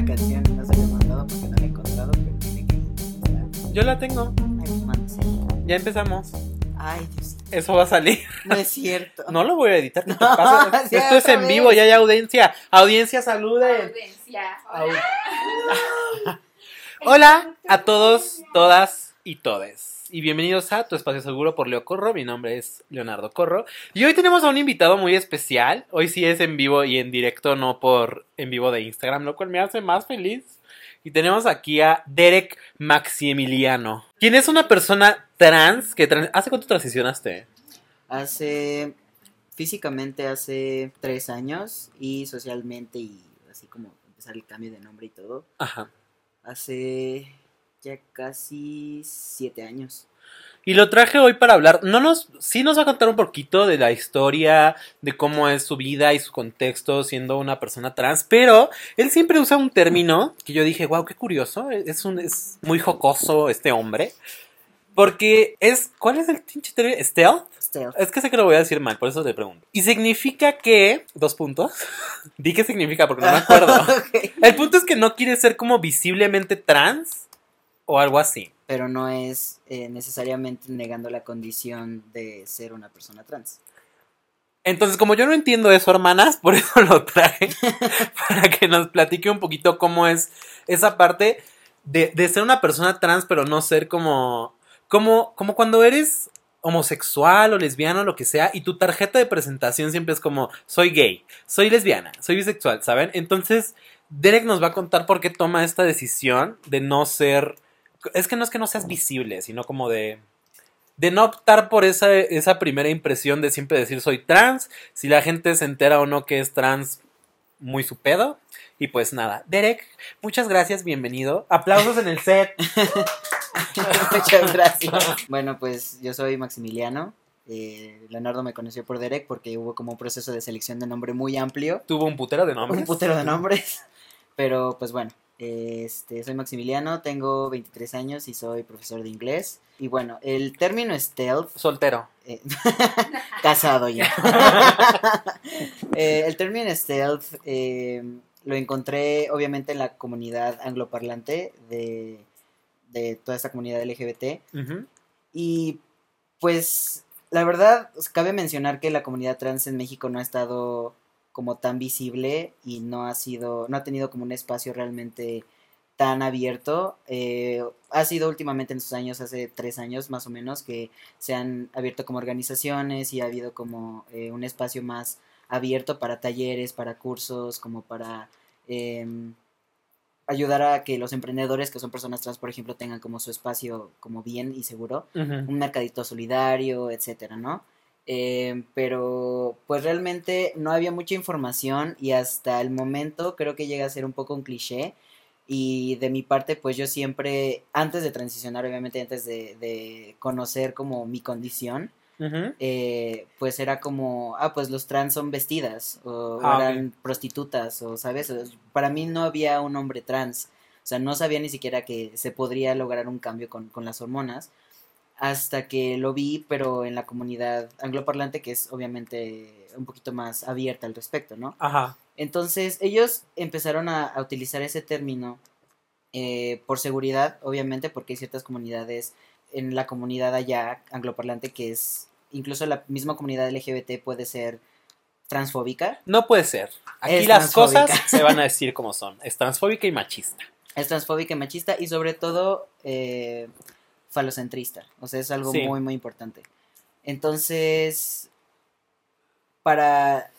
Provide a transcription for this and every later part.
la canción no se la he mandado porque no la he encontrado, pero tiene que estar. Yo la tengo. Ay, pues. Ya empezamos. Ay, Dios. Eso va a salir. No es cierto. No lo voy a editar. ¿qué te No, pasa? sí, Esto es en vivo, ya hay audiencia. Audiencia, saluden. Audiencia. Au- Hola a todos, todas y todes. Y bienvenidos a Tu Espacio Seguro por Leo Corro. Mi nombre es Leonardo Corro. Y hoy tenemos a un invitado muy especial. Hoy sí es en vivo y en directo, no por en vivo de Instagram, lo cual me hace más feliz. Y tenemos aquí a Derek Maximiliano, quien es una persona trans que... tran- ¿Hace cuánto transicionaste? Hace. Físicamente hace tres años y socialmente y así como empezar el cambio de nombre y todo. Ajá. Hace ya casi siete años. Y lo traje hoy para hablar. No nos, sí nos va a contar un poquito de la historia, de cómo es su vida y su contexto siendo una persona trans. Pero él siempre usa un término que yo dije, wow, qué curioso. Es un, es muy jocoso este hombre. Porque es, ¿cuál es el pinche término? Stealth. Stealth. Es que sé que lo voy a decir mal, por eso te pregunto. Y significa que, dos puntos. Di qué significa porque no me acuerdo. El punto es que no quiere ser como visiblemente trans o algo así. Pero no es eh, necesariamente negando la condición de ser una persona trans. Entonces, como yo no entiendo eso, hermanas, por eso lo traje, para que nos platique un poquito cómo es esa parte de, de ser una persona trans, pero no ser como, como, como cuando eres homosexual o lesbiana o lo que sea, y tu tarjeta de presentación siempre es como, soy gay, soy lesbiana, soy bisexual, ¿saben? Entonces, Derek nos va a contar por qué toma esta decisión de no ser, es que no es que no seas visible, sino como de de no optar por esa, esa primera impresión de siempre decir soy trans, si la gente se entera o no que es trans, muy su pedo. Y pues nada, Derek, muchas gracias, bienvenido. Aplausos en el set. Muchas gracias. Bueno, pues yo soy Maximiliano. Eh, Leonardo me conoció por Derek porque hubo como un proceso de selección de nombre muy amplio. Tuvo un putero de nombres. Un putero de nombres. Pero pues bueno, este, soy Maximiliano, tengo 23 años y soy profesor de inglés. Y bueno, el término stealth, Soltero. eh, casado ya. Eh, el término stealth eh, lo encontré obviamente en la comunidad angloparlante de, de toda esta comunidad LGBT. Y pues la verdad, cabe mencionar que la comunidad trans en México no ha estado como tan visible y no ha sido, no ha tenido como un espacio realmente tan abierto. Eh, ha sido últimamente en estos años, hace tres años más o menos, que se han abierto como organizaciones y ha habido como eh, un espacio más abierto para talleres, para cursos, como para em, ayudar a que los emprendedores que son personas trans, por ejemplo, tengan como su espacio como bien y seguro un mercadito solidario, etcétera, ¿no? Eh, pero pues realmente no había mucha información y hasta el momento creo que llega a ser un poco un cliché. Y de mi parte pues yo siempre, antes de transicionar, obviamente antes de, de conocer como mi condición, eh, pues era como, ah, pues los trans son vestidas, o Ah, eran prostitutas, o sabes, para mí no había un hombre trans, o sea, no sabía ni siquiera que se podría lograr un cambio con, con las hormonas, hasta que lo vi, pero en la comunidad angloparlante, que es obviamente un poquito más abierta al respecto, ¿no? Ajá. Entonces ellos empezaron a, a utilizar ese término eh, por seguridad, obviamente, porque hay ciertas comunidades en la comunidad allá angloparlante que es, incluso la misma comunidad LGBT puede ser transfóbica. No puede ser. Aquí Es las cosas se van a decir como son. Es transfóbica y machista. Es transfóbica y machista y sobre todo eh, falocentrista. O sea, es algo Sí. muy, muy importante. Entonces, para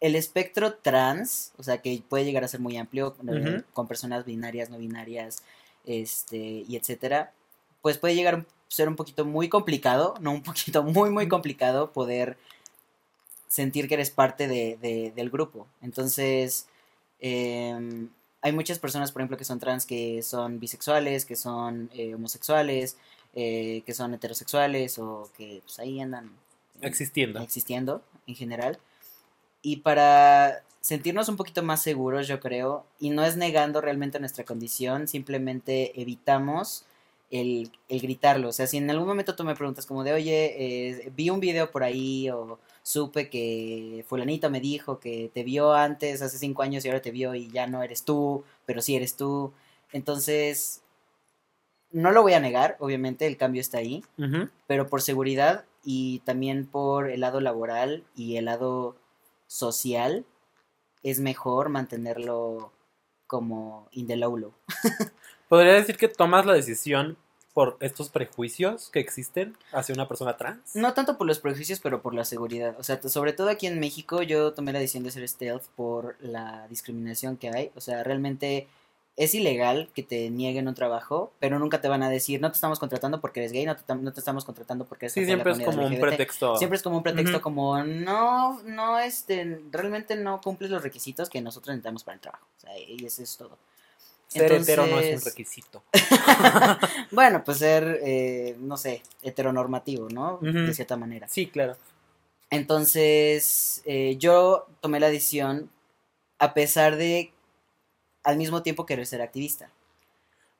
el espectro trans, o sea, que puede llegar a ser muy amplio, eh, con personas binarias, no binarias, este, y etcétera, pues puede llegar a ser un poquito muy complicado, no un poquito muy, muy complicado poder sentir que eres parte de, de- del grupo. Entonces, em, hay muchas personas, por ejemplo, que son trans, que son bisexuales, que son eh, homosexuales, eh, que son heterosexuales o que pues, ahí andan Existiendo. existiendo en general. Y para sentirnos un poquito más seguros, yo creo, y no es negando realmente nuestra condición, simplemente evitamos el, el gritarlo. O sea, si en algún momento tú me preguntas como de, oye, eh, vi un video por ahí o supe que fulanito me dijo que te vio antes, hace cinco años y ahora te vio y ya no eres tú, pero sí eres tú. Entonces, no lo voy a negar, obviamente el cambio está ahí, pero por seguridad y también por el lado laboral y el lado social, es mejor mantenerlo como in the low low. Podría decir que tomas la decisión por estos prejuicios que existen hacia una persona trans. No tanto por los prejuicios, pero por la seguridad. O sea, sobre todo aquí en México yo tomé la decisión de ser stealth por la discriminación que hay. O sea, realmente es ilegal que te nieguen un trabajo, pero nunca te van a decir, no te estamos contratando porque eres gay, no te, tam- no te estamos contratando porque eres Sí, parte de la siempre es como un LGBT". pretexto. Siempre es como un pretexto como, no, no, este, realmente no cumples los requisitos que nosotros necesitamos para el trabajo. O sea, y eso es todo. Ser hetero no es un requisito. Bueno, pues ser, eh, no sé, heteronormativo, ¿no? De cierta manera. Sí, claro. Entonces, eh, yo tomé la decisión a pesar de, al mismo tiempo, querer ser activista.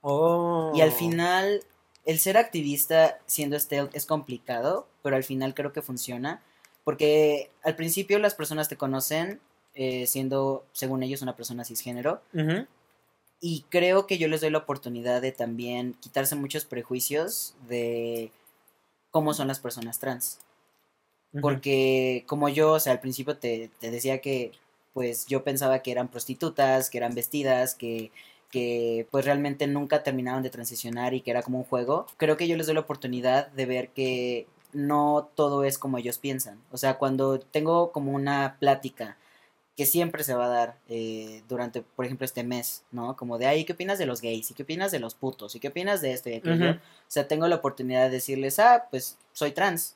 Oh. Y al final, el ser activista siendo stealth es complicado, pero al final creo que funciona. Porque al principio las personas te conocen eh, siendo, según ellos, una persona cisgénero. Ujú. Y creo que yo les doy la oportunidad de también quitarse muchos prejuicios de cómo son las personas trans. Porque como yo, o sea, al principio te, te decía que pues yo pensaba que eran prostitutas, que eran vestidas, que, que pues realmente nunca terminaron de transicionar y que era como un juego. Creo que yo les doy la oportunidad de ver que no todo es como ellos piensan. O sea, cuando tengo como una plática que siempre se va a dar eh, durante, por ejemplo, este mes, ¿no? Como de, ay, ¿qué opinas de los gays? ¿Y qué opinas de los putos? ¿Y qué opinas de esto y aquello? O sea, tengo la oportunidad de decirles, ah, pues soy trans.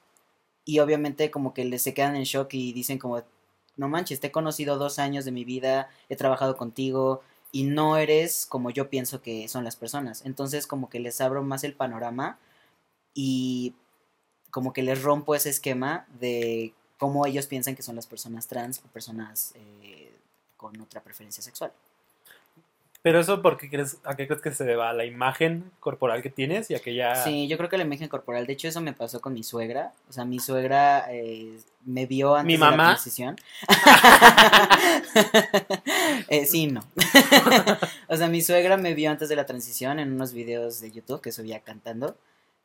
Y obviamente como que les se quedan en shock y dicen como, no manches, te he conocido dos años de mi vida, he trabajado contigo y no eres como yo pienso que son las personas. Entonces como que les abro más el panorama y como que les rompo ese esquema de cómo ellos piensan que son las personas trans o personas eh, con otra preferencia sexual. Pero eso, ¿por qué crees, ¿a qué crees que se deba? ¿A la imagen corporal que tienes y a que ya... Sí, yo creo que la imagen corporal, de hecho eso me pasó con mi suegra, o sea, mi suegra eh, me vio antes ¿Mi de la mamá? transición. Eh, sí, no. o sea, mi suegra me vio antes de la transición en unos videos de YouTube que subía cantando,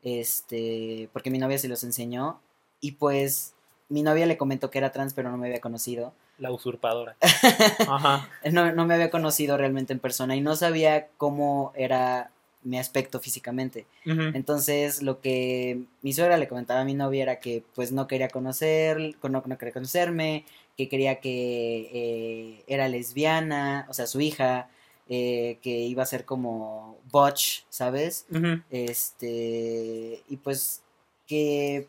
este, porque mi novia se los enseñó y pues mi novia le comentó que era trans pero no me había conocido. La usurpadora. Ajá. No, no me había conocido realmente en persona y no sabía cómo era mi aspecto físicamente. Entonces, lo que mi suegra le comentaba a mi novia era que pues no quería conocer, no, no quería conocerme, que quería que eh, era lesbiana, o sea, su hija, eh, que iba a ser como butch, ¿sabes? Este, y pues que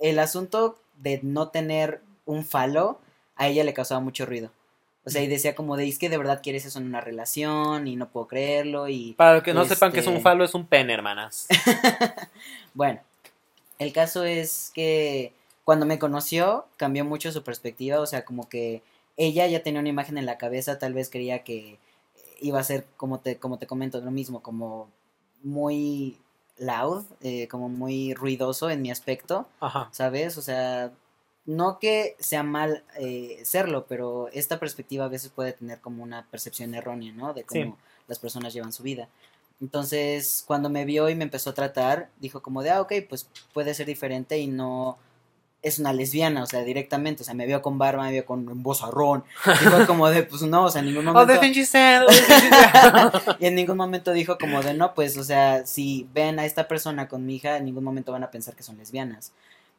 el asunto de no tener un falo a ella le causaba mucho ruido. O sea, y decía como de, es que de verdad quieres eso en una relación y no puedo creerlo y... Para los que no sepan que es un Este- falo, es un pene, hermanas. Bueno, el caso es que cuando me conoció cambió mucho su perspectiva, o sea, como que ella ya tenía una imagen en la cabeza, tal vez creía que iba a ser, como te, como te comento, lo mismo, como muy loud, eh, como muy ruidoso en mi aspecto, Ajá. ¿sabes? O sea, no que sea mal eh, serlo, pero esta perspectiva a veces puede tener como una percepción errónea, ¿no? De cómo Sí. las personas llevan su vida. Entonces, cuando me vio y me empezó a tratar, dijo como de, ah, ok, pues puede ser diferente y no es una lesbiana, o sea, directamente, o sea, me vio con barba, me vio con un bozarrón, y fue como de, pues no, o sea, en ningún momento... oh. Y en ningún momento dijo como de no, pues, o sea, si ven a esta persona con mi hija, en ningún momento van a pensar que son lesbianas.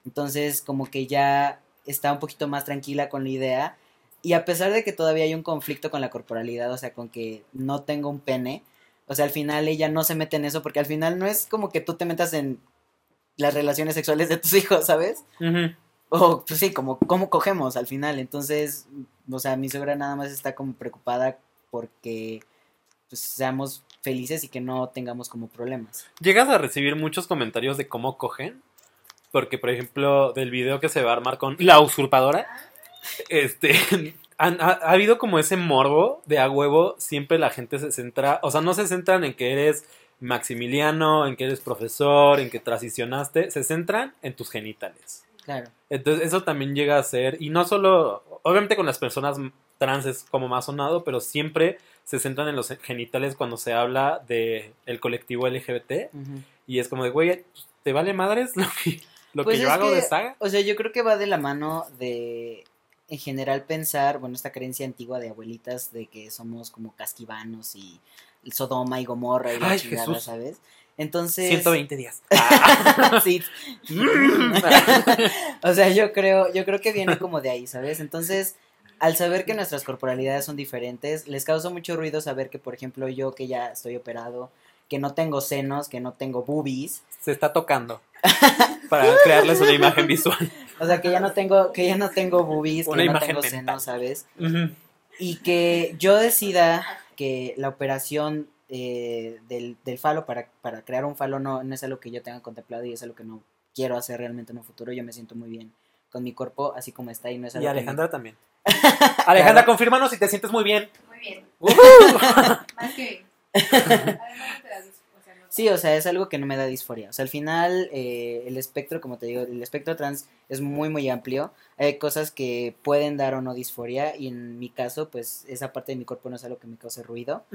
Entonces, como que ya está un poquito más tranquila con la idea. Y a pesar de que todavía hay un conflicto con la corporalidad, o sea, con que no tengo un pene, o sea, al final ella no se mete en eso, porque al final no es como que tú te metas en las relaciones sexuales de tus hijos, ¿sabes? O, pues sí, como cómo cogemos al final. Entonces, o sea, mi suegra nada más está como preocupada porque pues, seamos felices y que no tengamos como problemas. ¿Llegas a recibir muchos comentarios de cómo cogen? Porque, por ejemplo, del video que se va a armar con la usurpadora, este, han- ha, ha habido como ese morbo de a huevo, siempre la gente se centra, o sea, no se centran en que eres Maximiliano, en que eres profesor, en que transicionaste, se centran en tus genitales. Claro. Entonces eso también llega a ser, y no solo, obviamente con las personas trans es como más sonado, pero siempre se centran en los genitales cuando se habla de el colectivo LGBT y es como de, güey, ¿te vale madres lo que, lo Pues que yo hago que, de saga? O sea, yo creo que va de la mano de, en general, pensar, bueno, esta creencia antigua de abuelitas de que somos como casquivanos y Sodoma y Gomorra y la Ay, chingada, Jesús. ¿sabes? Entonces... 120 días. sí. o sea, yo creo, yo creo que viene como de ahí, ¿sabes? Entonces, al saber que nuestras corporalidades son diferentes, les causa mucho ruido saber que, por ejemplo, yo que ya estoy operado, que no tengo senos, que no tengo boobies, Se está tocando para crearles una imagen visual. o sea, que ya no tengo, que ya no tengo boobies, Una que no tengo mental. senos, ¿sabes? Y que yo decida que la operación eh, del, del falo para, para crear un falo no, no es algo que yo tenga contemplado y es algo que no quiero hacer realmente en un futuro. Yo me siento muy bien con mi cuerpo así como está y no es algo Y que Alejandra también. Alejandra, confírmanos si te sientes muy bien. Muy bien. Ujú. Más que bien. Además, te das, Sí, o sea, es algo que no me da disforia. O sea, al final, eh, el espectro, como te digo, el espectro trans es muy, muy amplio. Hay cosas que pueden dar o no disforia. Y en mi caso, pues, esa parte de mi cuerpo no es algo que me cause ruido.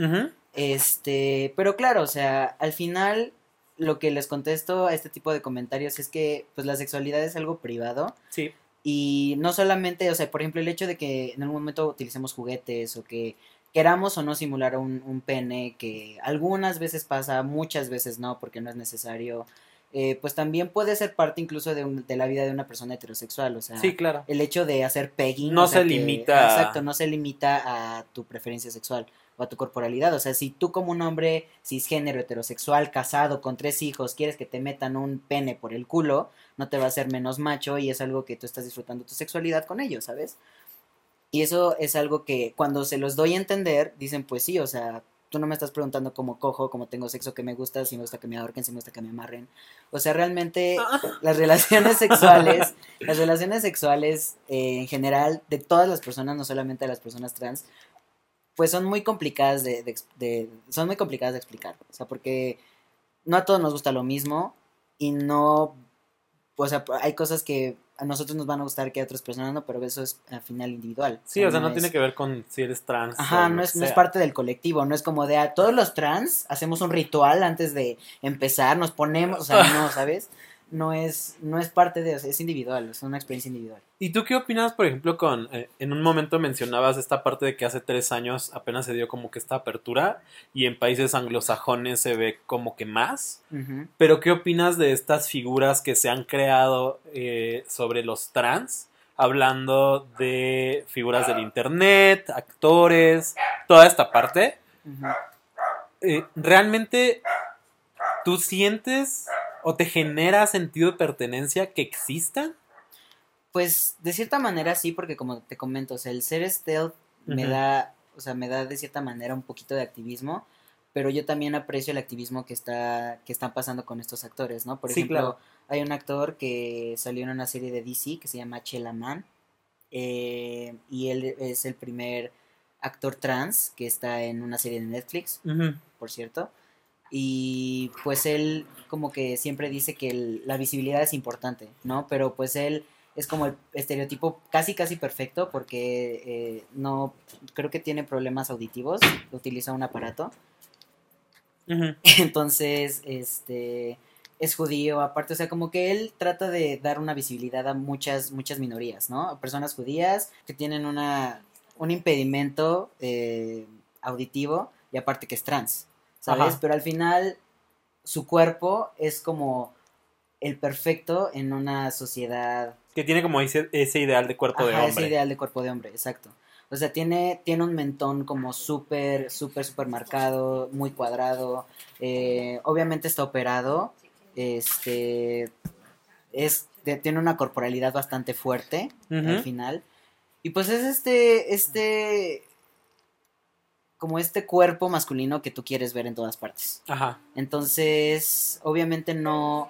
Este, pero claro, o sea, al final, lo que les contesto a este tipo de comentarios es que, pues, la sexualidad es algo privado. Sí. Y no solamente, o sea, por ejemplo, el hecho de que en algún momento utilicemos juguetes o que queramos o no simular un, un pene, que algunas veces pasa, muchas veces no, porque no es necesario, eh, pues también puede ser parte incluso de, un- de la vida de una persona heterosexual, o sea, Sí, claro. el hecho de hacer pegging. No o sea se que- limita Exacto, no se limita a tu preferencia sexual o a tu corporalidad. O sea, si tú como un hombre cisgénero, heterosexual, casado, con tres hijos, quieres que te metan un pene por el culo, no te va a hacer menos macho y es algo que tú estás disfrutando tu sexualidad con ellos, ¿sabes? Y eso es algo que cuando se los doy a entender, dicen, pues sí, o sea, tú no me estás preguntando cómo cojo, cómo tengo sexo, qué me gusta, si me gusta que me ahorquen, si me gusta que me amarren. O sea, realmente las relaciones sexuales, las relaciones sexuales eh, en general de todas las personas, no solamente de las personas trans, pues son muy complicadas de, de- son muy complicadas de explicar. O sea, porque no a todos nos gusta lo mismo y no, o sea, hay cosas que a nosotros nos van a gustar que a otras personas no, pero eso es al final individual. Sí, o sea, no es- tiene que ver con si eres trans. Ajá, o no es, no es parte del colectivo, no es como de a todos los trans hacemos un ritual antes de empezar, nos ponemos, o sea, no, ¿sabes? No es, no es parte de, es individual, es una experiencia individual. ¿Y tú qué opinas, por ejemplo, con... eh, en un momento mencionabas esta parte de que hace tres años apenas se dio como que esta apertura y en países anglosajones se ve como que más? Pero ¿qué opinas de estas figuras que se han creado eh, sobre los trans? Hablando de figuras del internet, actores, toda esta parte. Eh, ¿Realmente tú sientes o te genera sentido de pertenencia que existan? Pues de cierta manera sí, porque como te comento, o sea, el ser stealth me da, o sea, me da de cierta manera un poquito de activismo, pero yo también aprecio el activismo que está, que están pasando con estos actores, ¿no? Por Sí, ejemplo, claro. hay un actor que salió en una serie de DC que se llama Chela Man, eh, y él es el primer actor trans que está en una serie de Netflix, por cierto. Y pues él como que siempre dice que el- la visibilidad es importante, ¿no? Pero pues él es como el estereotipo casi casi perfecto porque eh, no creo que tiene problemas auditivos, utiliza un aparato. Entonces, este es judío, aparte, o sea, como que él trata de dar una visibilidad a muchas, muchas minorías, ¿no? A personas judías que tienen una, un impedimento eh, auditivo y aparte que es trans, ¿sabes? Ajá. Pero al final su cuerpo es como el perfecto en una sociedad Que tiene como ese, ese ideal de cuerpo de hombre. ese ideal de cuerpo de hombre, exacto. O sea, tiene, tiene un mentón como súper, súper, súper marcado, muy cuadrado. eh, obviamente está operado. Este. Es, de- tiene una corporalidad bastante fuerte al final. Y pues es este. Este. Como este cuerpo masculino que tú quieres ver en todas partes. Ajá. Entonces, obviamente no,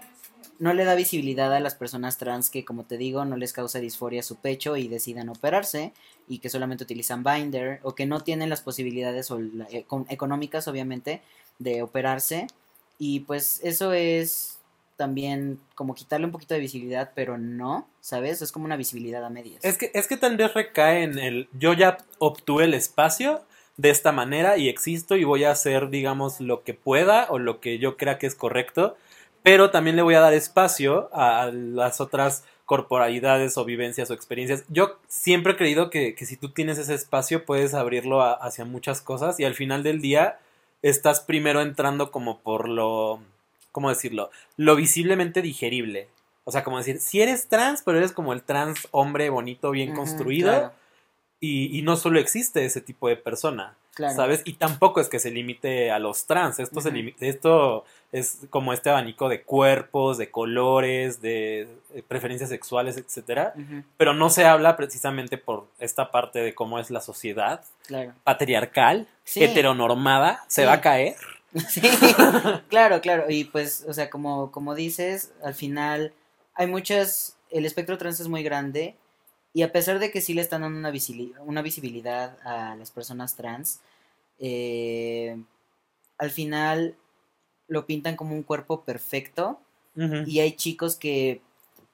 no le da visibilidad a las personas trans que, como te digo, no les causa disforia su pecho y decidan operarse y que solamente utilizan binder o que no tienen las posibilidades o la- eh, con- económicas, obviamente, de operarse. Y pues eso es también como quitarle un poquito de visibilidad, pero no, ¿sabes? Es como una visibilidad a medias. Es que, es que tal vez recae en el yo ya obtuve el espacio de esta manera y existo y voy a hacer, digamos, lo que pueda o lo que yo crea que es correcto, pero también le voy a dar espacio a las otras corporalidades o vivencias o experiencias. Yo siempre he creído que, que si tú tienes ese espacio puedes abrirlo a- hacia muchas cosas y al final del día estás primero entrando como por lo, ¿cómo decirlo? Lo visiblemente digerible. O sea, como decir, si eres trans, pero eres como el trans hombre bonito, bien construido, claro, y, y no solo existe ese tipo de persona, claro. ¿sabes? Y tampoco es que se limite a los trans, esto, se Ujú. limi- esto es como este abanico de cuerpos, de colores, de preferencias sexuales, etcétera, Ujú, pero no se habla precisamente por esta parte de cómo es la sociedad claro. patriarcal, Sí. heteronormada, se Sí. va a caer. Sí, claro, claro. Y pues, o sea, como, como dices, al final hay muchas, el espectro trans es muy grande y a pesar de que sí le están dando una, visili- una visibilidad a las personas trans, eh, al final lo pintan como un cuerpo perfecto y hay chicos que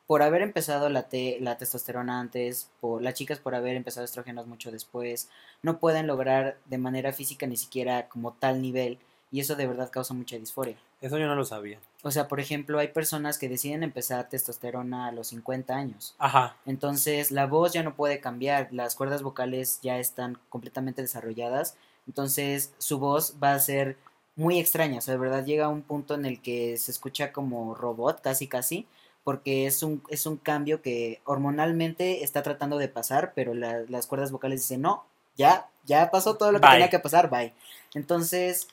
por haber empezado la, te- la testosterona antes, por, las chicas por haber empezado estrógenos mucho después, no pueden lograr de manera física ni siquiera como tal nivel y eso de verdad causa mucha disforia. Eso yo no lo sabía. O sea, por ejemplo, hay personas que deciden empezar testosterona a los 50 años. Ajá. Entonces, la voz ya no puede cambiar, las cuerdas vocales ya están completamente desarrolladas. Entonces, su voz va a ser muy extraña. O sea, de verdad llega a un punto en el que se escucha como robot, casi casi, porque es un, es un cambio que hormonalmente está tratando de pasar, pero la- las cuerdas vocales dicen, no, ya, ya pasó todo lo que Bye. tenía que pasar, bye. Entonces,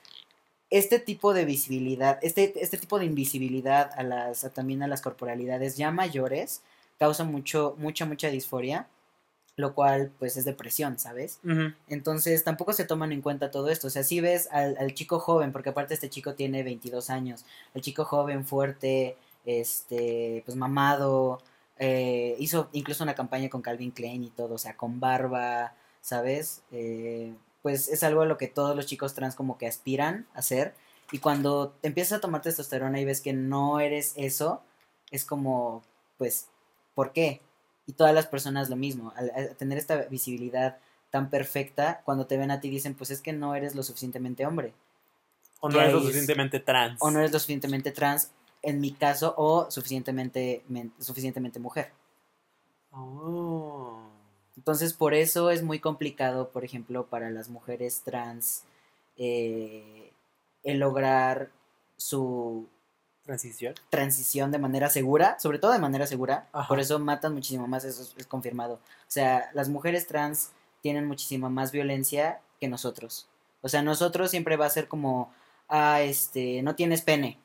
este tipo de visibilidad, este, este tipo de invisibilidad a las, a también a las corporalidades ya mayores, causa mucho, mucha, mucha disforia, lo cual pues es depresión, ¿sabes? Entonces tampoco se toman en cuenta todo esto. O sea, si ves al, al chico joven, porque aparte este chico tiene 22 años, el chico joven, fuerte, este, pues mamado, eh, hizo incluso una campaña con Calvin Klein y todo, o sea, con barba, ¿sabes? Eh, pues es algo a lo que todos los chicos trans como que aspiran a ser. Y cuando empiezas a tomar testosterona y ves que no eres eso, es como, pues, ¿por qué? Y todas las personas lo mismo, al, al tener esta visibilidad tan perfecta, cuando te ven a ti dicen, pues es que no eres lo suficientemente hombre, O no eres lo suficientemente trans. o no eres lo suficientemente trans, en mi caso, o suficientemente, men- suficientemente mujer. Oh. Entonces, por eso es muy complicado, por ejemplo, para las mujeres trans, eh, el lograr su Transición. transición de manera segura, sobre todo de manera segura, Ajá. por eso matan muchísimo más, eso es, es confirmado. O sea, las mujeres trans tienen muchísima más violencia que nosotros. O sea, nosotros siempre va a ser como, ah, este, no tienes pene.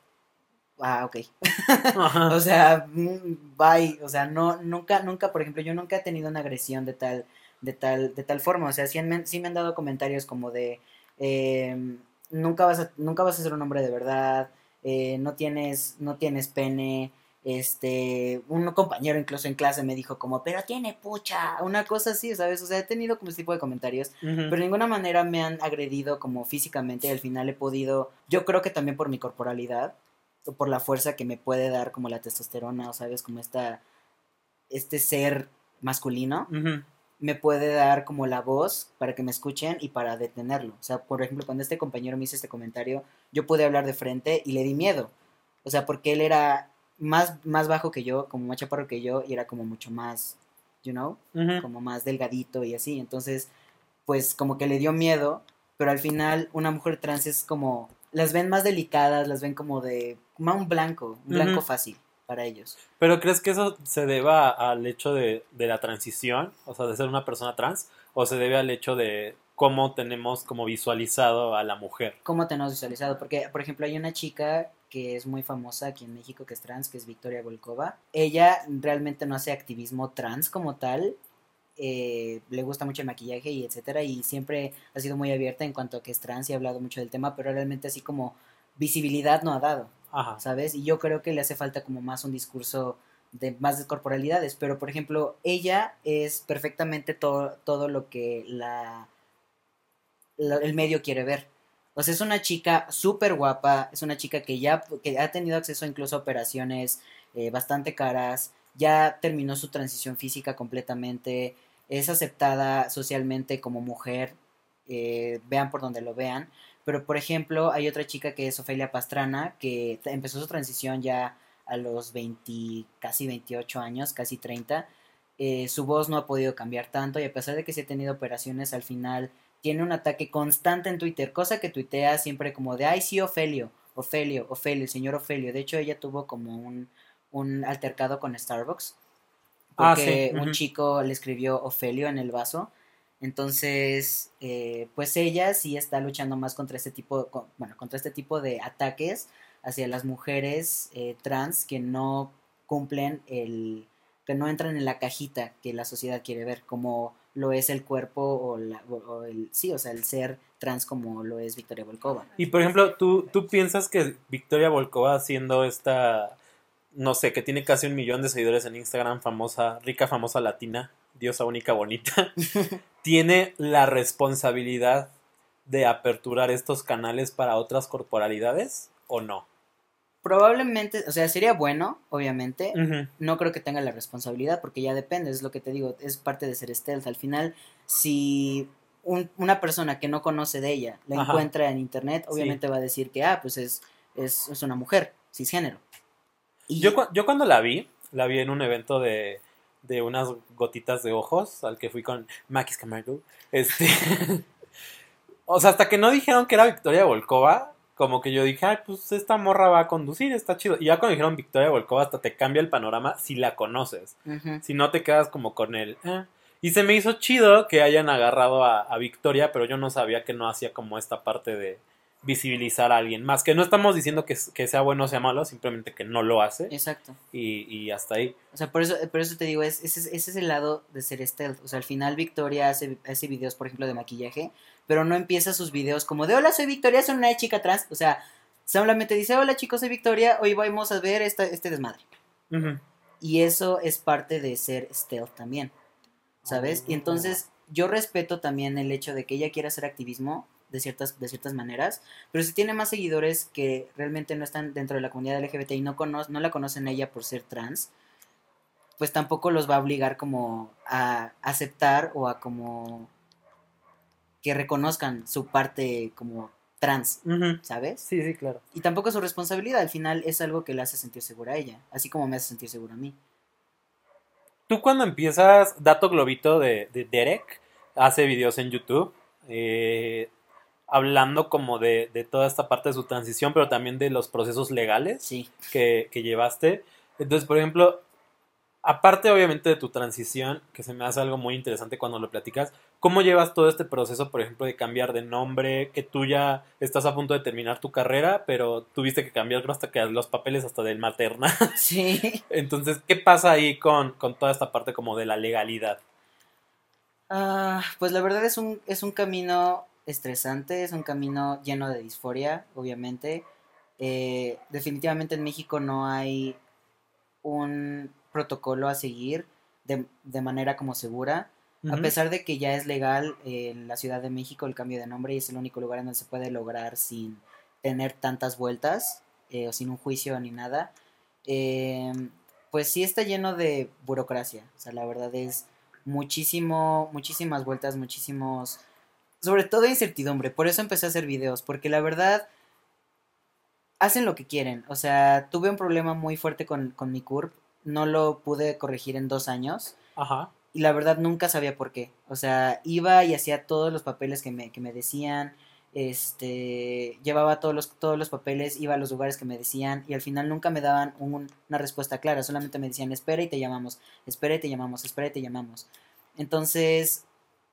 Ah, ok. O sea, mm, bye. O sea, no, nunca, nunca, por ejemplo, yo nunca he tenido una agresión de tal, de tal, de tal forma. O sea, sí, han- sí me han dado comentarios como de em, nunca vas a, nunca vas a ser un hombre de verdad, eh, no tienes, no tienes pene. Este, un compañero incluso en clase me dijo como, pero tiene pucha, una cosa así, ¿sabes? O sea, he tenido como ese tipo de comentarios. Pero de ninguna manera me han agredido como físicamente y al final he podido, yo creo que también por mi corporalidad, por la fuerza que me puede dar como la testosterona, o sabes, como esta, este ser masculino, me puede dar como la voz para que me escuchen y para detenerlo. O sea, por ejemplo, cuando este compañero me hizo este comentario, yo pude hablar de frente y le di miedo. O sea, porque él era más, más bajo que yo, como más chaparro que yo, y era como mucho más, you know, como más delgadito y así. Entonces, pues como que le dio miedo, pero al final una mujer trans es como, las ven más delicadas, las ven como de, un blanco, un blanco fácil para ellos. Pero ¿crees que eso se deba al hecho de, de la transición? O sea, de ser una persona trans. ¿O se debe al hecho de cómo tenemos como visualizado a la mujer? ¿Cómo tenemos visualizado? Porque, por ejemplo, hay una chica que es muy famosa aquí en México que es trans, que es Victoria Volkova. Ella realmente no hace activismo trans como tal. Eh, le gusta mucho el maquillaje y etcétera. Y siempre ha sido muy abierta en cuanto a que es trans y ha hablado mucho del tema, pero realmente así como visibilidad no ha dado. Ajá. ¿sabes? Y yo creo que le hace falta como más un discurso de más de corporalidades, pero por ejemplo, ella es perfectamente todo, todo lo que la, la- el medio quiere ver. O sea, es una chica súper guapa, es una chica que ya que ha tenido acceso incluso a operaciones eh, bastante caras, ya terminó su transición física completamente, es aceptada socialmente como mujer, eh, vean por donde lo vean. Pero, por ejemplo, hay otra chica que es Ofelia Pastrana, que empezó su transición ya a los 20, casi 28 años, casi 30. Eh, su voz no ha podido cambiar tanto y a pesar de que sí ha tenido operaciones, al final tiene un ataque constante en Twitter, cosa que tuitea siempre como de, ay, sí, Ofelio, Ofelio, Ofelio, el señor Ofelio. De hecho, ella tuvo como un, un altercado con Starbucks, Ah, porque un chico le escribió Ofelio en el vaso. Entonces, eh, pues ella sí está luchando más contra este tipo, con- bueno, contra este tipo de ataques hacia las mujeres eh, trans que no cumplen el, que no entran en la cajita que la sociedad quiere ver, como lo es el cuerpo o, la, o- o el, sí, o sea, el ser trans como lo es Victoria Volkova. Y por ejemplo, ¿tú, tú piensas que Victoria Volkova siendo esta, no sé, que tiene casi un millón de seguidores en Instagram, famosa, rica, famosa latina, diosa única, bonita, tiene la responsabilidad de aperturar estos canales para otras corporalidades o no? Probablemente, o sea, sería bueno, obviamente, no creo que tenga la responsabilidad porque ya depende, es lo que te digo, es parte de ser stealth. Al final, si un- una persona que no conoce de ella la Ajá. encuentra en internet, Sí. obviamente va a decir que, ah, pues es, es, es una mujer, cisgénero. Y Yo, yo cuando la vi, la vi en un evento de, de unas gotitas de ojos al que fui con Maquis Camargo. Este, o sea, hasta que no dijeron que era Victoria Volkova, como que yo dije, ay, pues esta morra va a conducir, está chido. Y ya cuando dijeron Victoria Volkova, hasta te cambia el panorama si la conoces. Si no te quedas como con el... "Ah". Y se me hizo chido que hayan agarrado a, a Victoria, pero yo no sabía que no hacía como esta parte de visibilizar a alguien más. Que no estamos diciendo que, que sea bueno o sea malo, simplemente que no lo hace. Exacto. Y, y hasta ahí. O sea, por eso, por eso te digo, es, ese, es- ese es el lado de ser stealth. O sea, al final Victoria hace, hace videos, por ejemplo, de maquillaje, pero no empieza sus videos como de hola, soy Victoria, soy una chica trans. O sea, solamente dice, hola chicos, soy Victoria, hoy vamos a ver esta, este desmadre. Y eso es parte de ser stealth también, ¿sabes? Y entonces yo respeto también el hecho de que ella quiera hacer activismo de ciertas, de ciertas maneras, pero si tiene más seguidores que realmente no están dentro de la comunidad LGBT y no, cono no la conocen a ella por ser trans, pues tampoco los va a obligar como a aceptar o a como que reconozcan su parte como trans. ¿sabes? Sí, sí, claro. Y tampoco es su responsabilidad, al final es algo que le hace sentir segura a ella, así como me hace sentir segura a mí. Tú cuando empiezas, Dato Globito de, de Derek, hace videos en YouTube, eh, hablando como de, de toda esta parte de su transición, pero también de los procesos legales Sí. que, que llevaste. Entonces, por ejemplo, aparte obviamente de tu transición, que se me hace algo muy interesante cuando lo platicas, ¿cómo llevas todo este proceso, por ejemplo, de cambiar de nombre, que tú ya estás a punto de terminar tu carrera, pero tuviste que cambiar creo, hasta que los papeles hasta del materna? Sí. Entonces, ¿qué pasa ahí con, con toda esta parte como de la legalidad? Ah, pues la verdad es un, es un camino estresante, es un camino lleno de disforia, obviamente. Eh, definitivamente en México no hay un protocolo a seguir de, de manera como segura. A pesar de que ya es legal eh, en la Ciudad de México el cambio de nombre y es el único lugar en donde se puede lograr sin tener tantas vueltas eh, o sin un juicio ni nada, eh, pues sí está lleno de burocracia. O sea, la verdad es muchísimo, muchísimas vueltas, muchísimos, sobre todo incertidumbre. Por eso empecé a hacer videos, porque la verdad hacen lo que quieren. O sea, tuve un problema muy fuerte con, con mi CURP, no lo pude corregir en dos años Ajá. y la verdad nunca sabía por qué. O sea, iba y hacía todos los papeles que me, que me decían, este, llevaba todos los, todos los papeles, iba a los lugares que me decían y al final nunca me daban un- una respuesta clara, solamente me decían espera y te llamamos, espera y te llamamos, espera y te llamamos. Entonces,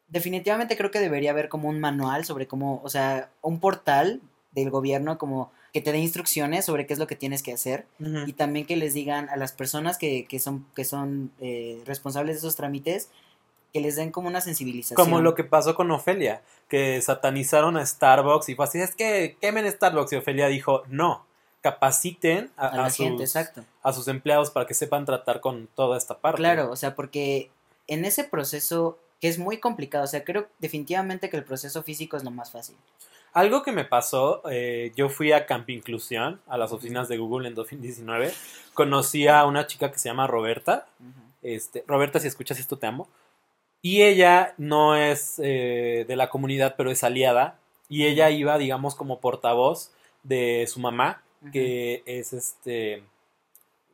definitivamente creo que debería haber como un manual sobre cómo, o sea, un portal del gobierno como que te dé instrucciones sobre qué es lo que tienes que hacer y también que les digan a las personas que, que son, que son eh, responsables de esos trámites, que les den como una sensibilización. Como lo que pasó con Ofelia, que satanizaron a Starbucks y fue así, es que quemen Starbucks y Ofelia dijo, no, capaciten a, gente, exacto. a sus empleados para que sepan tratar con toda esta parte. Claro, o sea, porque en ese proceso que es muy complicado, o sea, creo definitivamente que el proceso físico es lo más fácil. Algo que me pasó, eh, yo fui a Camp Inclusión, a las oficinas de Google en 2019. Conocí a una chica que se llama Roberta. Este, Roberta, si escuchas esto, te amo. Y ella no es eh, de la comunidad, pero es aliada. Y ella iba, digamos, como portavoz de su mamá, que es este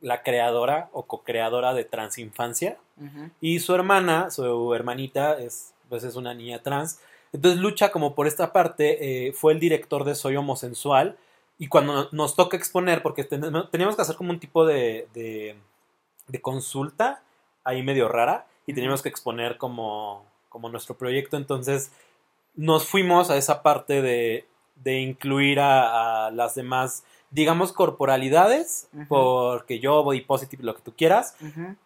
la creadora o co-creadora de Transinfancia. Y su hermana, su hermanita, es, pues es una niña trans. Entonces lucha como por esta parte. eh, fue el director de Soy Homosensual. Y cuando nos toca exponer, porque teníamos que hacer como un tipo de, de, de consulta ahí medio rara. Y teníamos que exponer como, como nuestro proyecto. Entonces nos fuimos a esa parte de, de incluir a, a las demás, digamos, corporalidades. Porque yo, body positive, lo que tú quieras.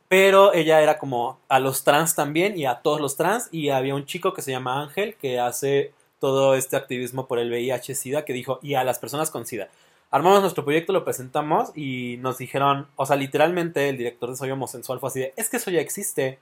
Pero ella era como a los trans también y a todos los trans. Y había un chico que se llama Ángel que hace todo este activismo por el VIH-Sida que dijo, y a las personas con SIDA. Armamos nuestro proyecto, lo presentamos y nos dijeron, o sea, literalmente el director de Soy Homosensual fue así de, es que eso ya existe.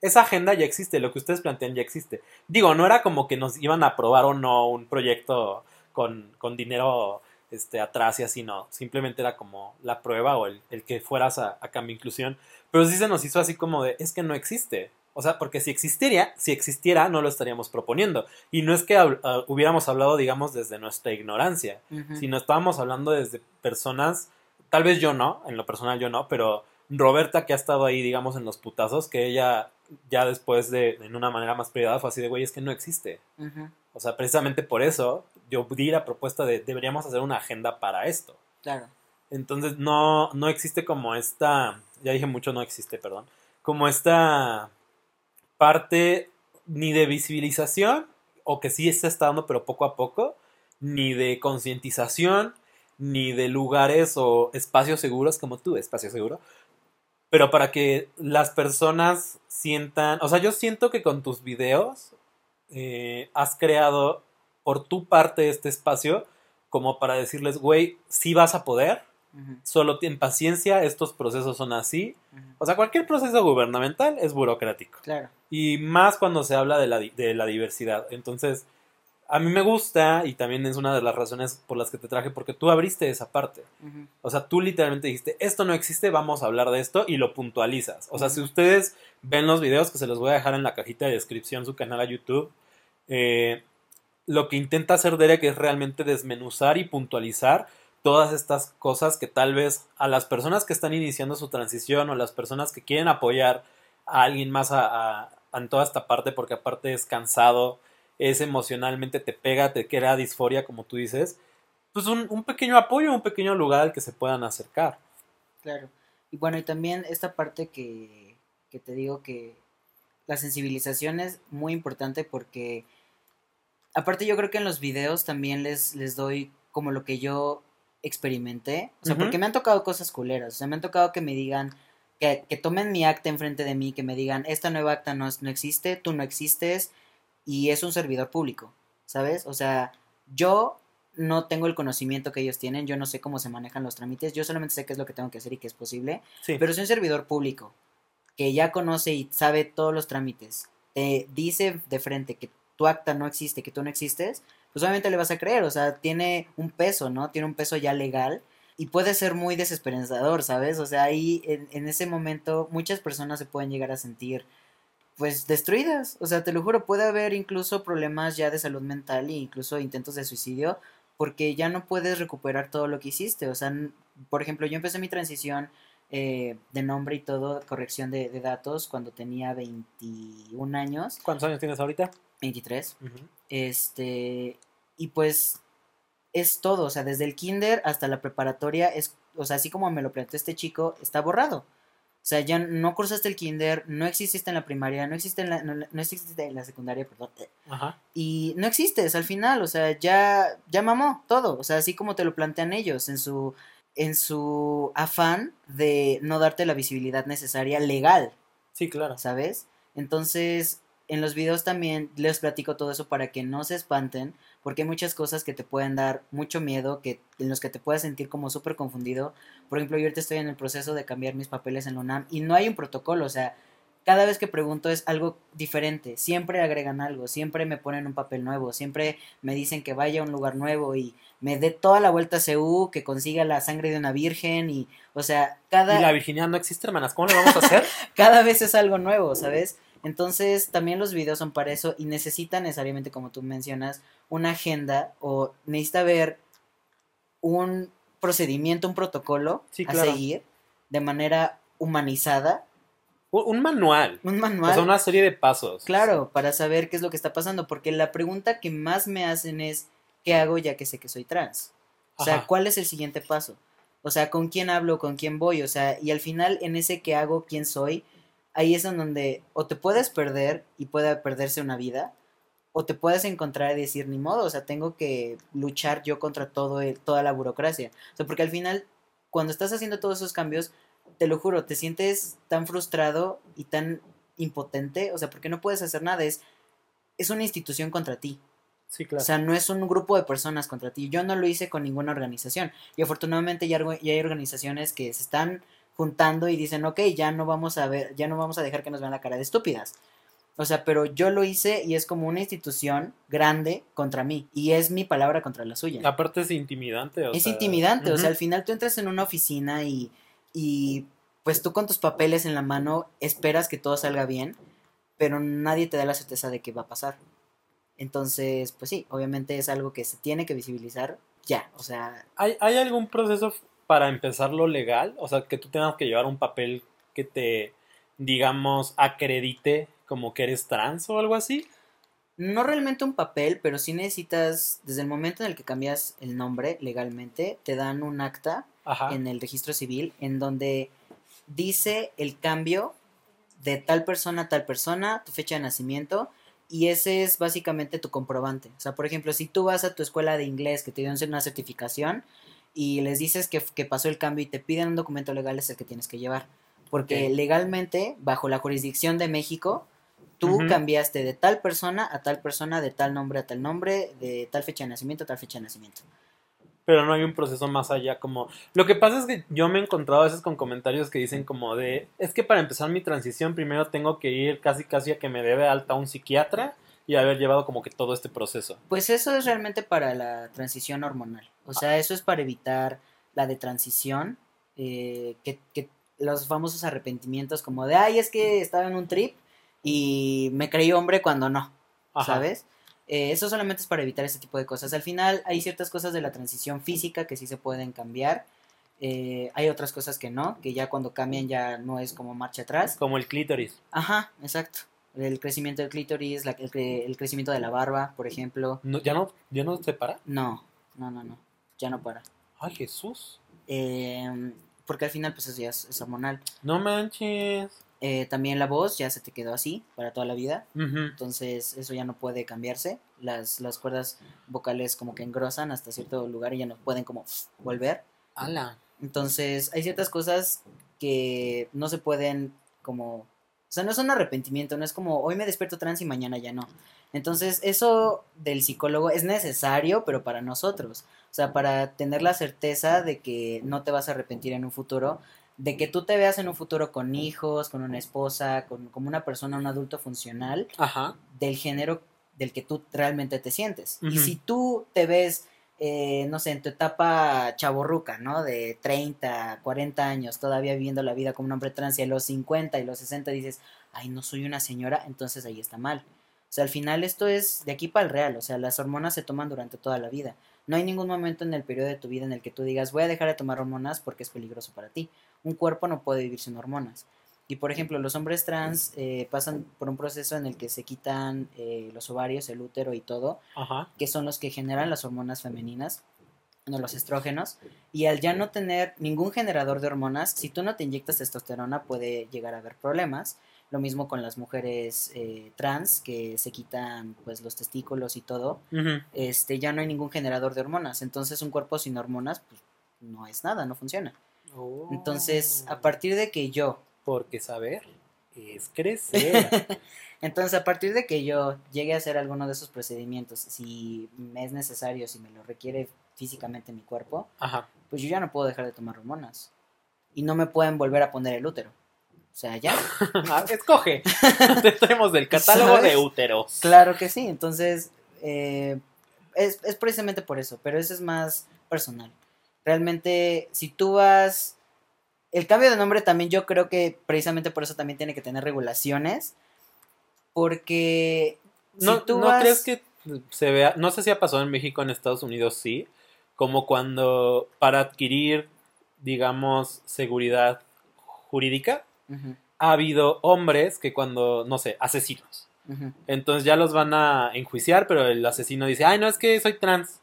Esa agenda ya existe, lo que ustedes plantean ya existe. Digo, no era como que nos iban a aprobar o no un proyecto con, con dinero este, atrás y así, no. Simplemente era como la prueba o el, el que fueras a, a Cambio Inclusión. Pero sí se nos hizo así como de, es que no existe. O sea, porque si existiera, si existiera, no lo estaríamos proponiendo. Y no es que ah, hubiéramos hablado, digamos, desde nuestra ignorancia, Ujú. sino estábamos hablando desde personas, tal vez yo no, en lo personal yo no, pero Roberta que ha estado ahí, digamos, en los putazos, que ella ya después de, en una manera más privada, fue así de, güey, es que no existe. O sea, precisamente por eso yo di la propuesta de, deberíamos hacer una agenda para esto. Claro. Entonces no, no existe como esta, ya dije mucho, no existe, perdón, como esta parte ni de visibilización, o que sí se está dando, pero poco a poco, ni de concientización, ni de lugares o espacios seguros como tú, espacio seguro, pero para que las personas sientan, o sea, yo siento que con tus videos eh, has creado por tu parte este espacio como para decirles, güey, sí vas a poder, Ujú. solo ten paciencia, estos procesos son así. Ujú. O sea, cualquier proceso gubernamental es burocrático. Claro. Y más cuando se habla de la, de la diversidad. Entonces, a mí me gusta y también es una de las razones por las que te traje, porque tú abriste esa parte. Ujú. O sea, tú literalmente dijiste, esto no existe, vamos a hablar de esto y lo puntualizas. O sea, si Ujú. ustedes ven los videos, que se los voy a dejar en la cajita de descripción, su canal a YouTube, eh, lo que intenta hacer Derek es realmente desmenuzar y puntualizar todas estas cosas que tal vez a las personas que están iniciando su transición o a las personas que quieren apoyar a alguien más a, en toda esta parte, porque aparte es cansado, es emocionalmente, te pega, te crea disforia, como tú dices, pues un, un pequeño apoyo, un pequeño lugar al que se puedan acercar. Claro. Y bueno, y también esta parte que, que te digo que la sensibilización es muy importante porque aparte yo creo que en los videos también les, les doy como lo que yo experimenté. O sea, porque me han tocado cosas culeras. O sea, me han tocado que me digan, que, que tomen mi acta enfrente de mí, que me digan, esta nueva acta no, no existe, tú no existes, y es un servidor público, ¿sabes? O sea, yo no tengo el conocimiento que ellos tienen, yo no sé cómo se manejan los trámites, yo solamente sé qué es lo que tengo que hacer y que es posible, Sí. pero soy un servidor público que ya conoce y sabe todos los trámites, te dice de frente que tu acta no existe, que tú no existes, pues obviamente le vas a creer, o sea, tiene un peso, ¿no? Tiene un peso ya legal y puede ser muy desesperanzador, ¿sabes? O sea, ahí en, en ese momento muchas personas se pueden llegar a sentir pues destruidas, o sea, te lo juro, puede haber incluso problemas ya de salud mental e incluso intentos de suicidio porque ya no puedes recuperar todo lo que hiciste, o sea, por ejemplo, yo empecé mi transición eh, de nombre y todo, corrección de, de datos cuando tenía 21 años, ¿Cuántos años tienes ahorita? 23, Ujú. este, y pues es todo, o sea, desde el kinder hasta la preparatoria, es, o sea, así como me lo planteó este chico, está borrado. O sea, ya no cursaste el kinder, no exististe en la primaria, no existe en la, no, no exististe en la secundaria, perdón. Ajá. Y no existes al final, o sea, ya, ya mamó todo. O sea, así como te lo plantean ellos en su, en su afán de no darte la visibilidad necesaria legal. Sí, claro. ¿sabes? Entonces, en los videos también les platico todo eso para que no se espanten, porque hay muchas cosas que te pueden dar mucho miedo, que en los que te puedas sentir como súper confundido. Por ejemplo, yo ahorita estoy en el proceso de cambiar mis papeles en la UNAM y no hay un protocolo, o sea, cada vez que pregunto es algo diferente. Siempre agregan algo, siempre me ponen un papel nuevo, siempre me dicen que vaya a un lugar nuevo y me dé toda la vuelta a CU, que consiga la sangre de una virgen y, o sea, cada, Y la virginidad no existe, hermanas. ¿Cómo le vamos a hacer? cada vez es algo nuevo, ¿sabes? Entonces, también los videos son para eso y necesita necesariamente, como tú mencionas, una agenda o necesita ver un procedimiento, un protocolo Sí, a seguir de manera humanizada, Un un manual. un O manual. sea, una serie de pasos. Claro, para saber qué es lo que está pasando, porque la pregunta que más me hacen es, ¿qué hago ya que sé que soy trans? O sea, Ajá. ¿cuál es el siguiente paso? O sea, ¿con quién hablo? ¿Con quién voy? O sea, y al final en ese qué hago, quién soy, ahí es en donde o te puedes perder y puede perderse una vida, o te puedes encontrar y decir, ni modo, o sea, tengo que luchar yo contra todo el- toda la burocracia. O sea, porque al final, cuando estás haciendo todos esos cambios, te lo juro, te sientes tan frustrado y tan impotente, o sea, porque no puedes hacer nada, es, es una institución contra ti. Sí, claro. O sea, no es un grupo de personas contra ti. Yo no lo hice con ninguna organización. Y afortunadamente ya, ya hay organizaciones que se están juntando y dicen, ok, ya no vamos a ver, ya no vamos a dejar que nos vean la cara de estúpidas. O sea, pero yo lo hice y es como una institución grande contra mí. Y es mi palabra contra la suya. Aparte es intimidante. o es sea, intimidante. O sea, al final tú entras en una oficina y, y pues tú con tus papeles en la mano esperas que todo salga bien, pero nadie te da la certeza de que va a pasar. Entonces, pues sí, obviamente es algo que se tiene que visibilizar ya. O sea, ¿Hay, ¿Hay algún proceso para empezar lo legal? O sea, que tú tengas que llevar un papel que te, digamos, acredite como que eres trans o algo así. no realmente un papel, pero sí necesitas, desde el momento en el que cambias el nombre legalmente, te dan un acta Ajá. en el registro civil en donde dice el cambio de tal persona a tal persona, tu fecha de nacimiento, y ese es básicamente tu comprobante. O sea, por ejemplo, si tú vas a tu escuela de inglés que te dieron una certificación y les dices que, que pasó el cambio y te piden un documento legal, es el que tienes que llevar. Porque legalmente, bajo la jurisdicción de México, tú cambiaste de tal persona a tal persona, de tal nombre a tal nombre, de tal fecha de nacimiento a tal fecha de nacimiento. pero no hay un proceso más allá como lo que pasa es que yo me he encontrado a veces con comentarios que dicen como de es que para empezar mi transición primero tengo que ir casi casi a que me dé de alta un psiquiatra y haber llevado como que todo este proceso Pues eso es realmente para la transición hormonal. O sea, eso es para evitar la de transición, eh, que, que los famosos arrepentimientos como de, ay, es que estaba en un trip y me creí hombre cuando no, Ajá. ¿sabes? Eh, eso solamente es para evitar ese tipo de cosas. Al final hay ciertas cosas de la transición física que sí se pueden cambiar. eh, hay otras cosas que no, que ya cuando cambian ya no es como marcha atrás. como el clítoris Ajá, exacto. El crecimiento del clítoris, la- el, cre- el crecimiento de la barba, por ejemplo. no, ya no ya no se para No, no, no, no. Ya no para. ay Jesús Eh, porque al final, pues eso ya es, es hormonal. no manches Eh, también la voz ya se te quedó así para toda la vida. Entonces, eso ya no puede cambiarse. Las, las cuerdas vocales como que engrosan hasta cierto lugar y ya no pueden como volver. ala Entonces, hay ciertas cosas que no se pueden como... O sea, no es un arrepentimiento, no es como hoy me despierto trans y mañana ya no. Entonces, eso del psicólogo es necesario, pero para nosotros. O sea, para tener la certeza de que no te vas a arrepentir en un futuro, de que tú te veas en un futuro con hijos, con una esposa, con, como una persona, un adulto funcional, ajá del género del que tú realmente te sientes. Y si tú te ves, eh, no sé, en tu etapa chaborruca, ¿no? De 30, 40 años, todavía viviendo la vida como un hombre trans y a los 50 y los 60 dices, ay, no soy una señora, entonces ahí está mal. O sea, al final esto es de aquí para el real, o sea, las hormonas se toman durante toda la vida. No hay ningún momento en el periodo de tu vida en el que tú digas, voy a dejar de tomar hormonas porque es peligroso para ti. Un cuerpo no puede vivir sin hormonas. Y por ejemplo, los hombres trans eh, pasan por un proceso en el que se quitan eh, los ovarios, el útero y todo, ajá que son los que generan las hormonas femeninas, no los estrógenos. Y al ya no tener ningún generador de hormonas, si tú no te inyectas testosterona puede llegar a haber problemas. Lo mismo con las mujeres eh, trans que se quitan pues los testículos y todo. Este ya no hay ningún generador de hormonas. Entonces un cuerpo sin hormonas pues no es nada, no funciona. Entonces, Oh. a partir de que yo porque saber es crecer Entonces, a partir de que yo llegue a hacer alguno de esos procedimientos, si me es necesario, si me lo requiere físicamente mi cuerpo, ajá pues yo ya no puedo dejar de tomar hormonas. Y no me pueden volver a poner el útero. sea, ya. Ah, Escoge. Te traemos del catálogo de úteros. Claro que sí, entonces eh, es, es precisamente por eso, pero eso es más personal. Realmente, si tú vas... El cambio de nombre también yo creo que precisamente por eso también tiene que tener regulaciones, porque si ¿No, tú ¿no vas- crees que se vea? No sé si ha pasado en México, en Estados Unidos sí. Como cuando para adquirir, digamos, seguridad jurídica, ha habido hombres que cuando, no sé, asesinos. Entonces ya los van a enjuiciar, pero el asesino dice, ay, no, es que soy trans.